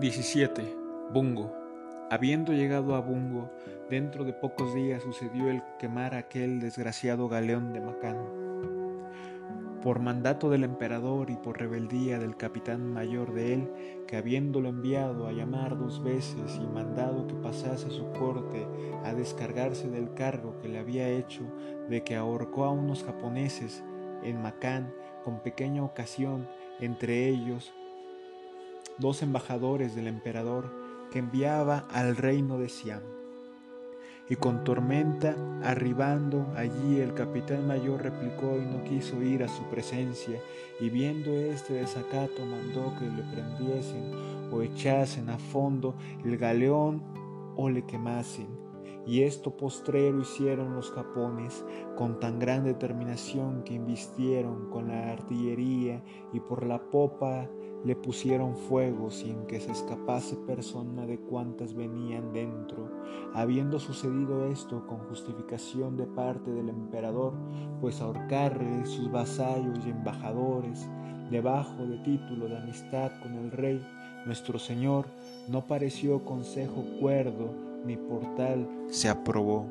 17. Bungo. Habiendo llegado a Bungo, dentro de pocos días sucedió el quemar aquel desgraciado galeón de Macán. Por mandato del emperador y por rebeldía del capitán mayor de él, que habiéndolo enviado a llamar dos veces y mandado que pasase a su corte a descargarse del cargo que le había hecho de que ahorcó a unos japoneses en Macán con pequeña ocasión, entre ellos dos embajadores del emperador que enviaba al reino de Siam. Y con tormenta arribando allí el capitán mayor replicó y no quiso ir a su presencia, y viendo este desacato mandó que le prendiesen o echasen a fondo el galeón o le quemasen. Y esto postrero hicieron los japones con tan gran determinación que invistieron con la artillería y por la popa le pusieron fuego sin que se escapase persona de cuantas venían dentro, habiendo sucedido esto con justificación de parte del emperador, pues ahorcarle sus vasallos y embajadores, debajo de título de amistad con el rey, nuestro Señor, no pareció consejo cuerdo, ni por tal se aprobó.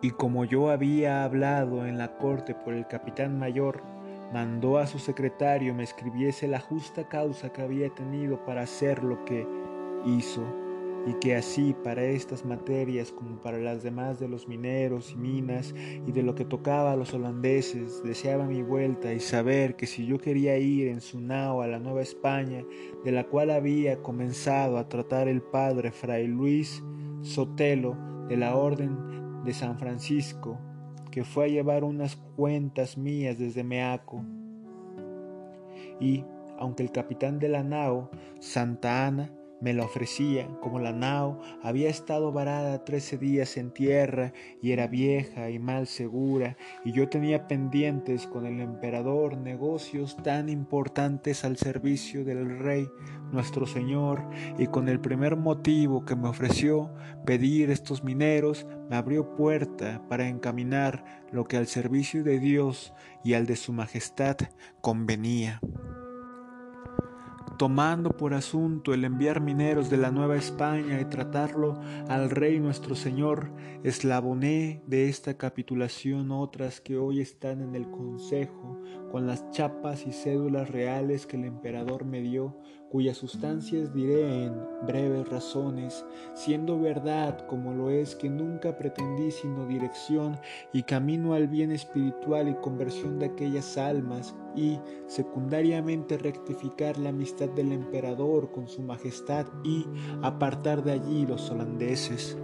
Y como yo había hablado en la corte por el capitán mayor, mandó a su secretario me escribiese la justa causa que había tenido para hacer lo que hizo, y que así para estas materias como para las demás de los mineros y minas y de lo que tocaba a los holandeses, deseaba mi vuelta y saber que si yo quería ir en su nao a la Nueva España, de la cual había comenzado a tratar el padre Fray Luis Sotelo de la Orden de San Francisco, que fue a llevar unas cuentas mías desde Meaco. Y, aunque el capitán de la nao, Santa Ana, me la ofrecía, como la nao. Había estado varada trece días en tierra y era vieja y mal segura, y yo tenía pendientes con el emperador negocios tan importantes al servicio del rey nuestro Señor, y con el primer motivo que me ofreció pedir estos mineros, me abrió puerta para encaminar lo que al servicio de Dios y al de su majestad convenía tomando por asunto el enviar mineros de la Nueva España y tratarlo al Rey nuestro Señor, eslaboné de esta capitulación otras que hoy están en el Consejo, con las chapas y cédulas reales que el emperador me dio, cuyas sustancias diré en breves razones, siendo verdad como lo es que nunca pretendí sino dirección y camino al bien espiritual y conversión de aquellas almas y, secundariamente, rectificar la amistad del emperador con su majestad y apartar de allí los holandeses.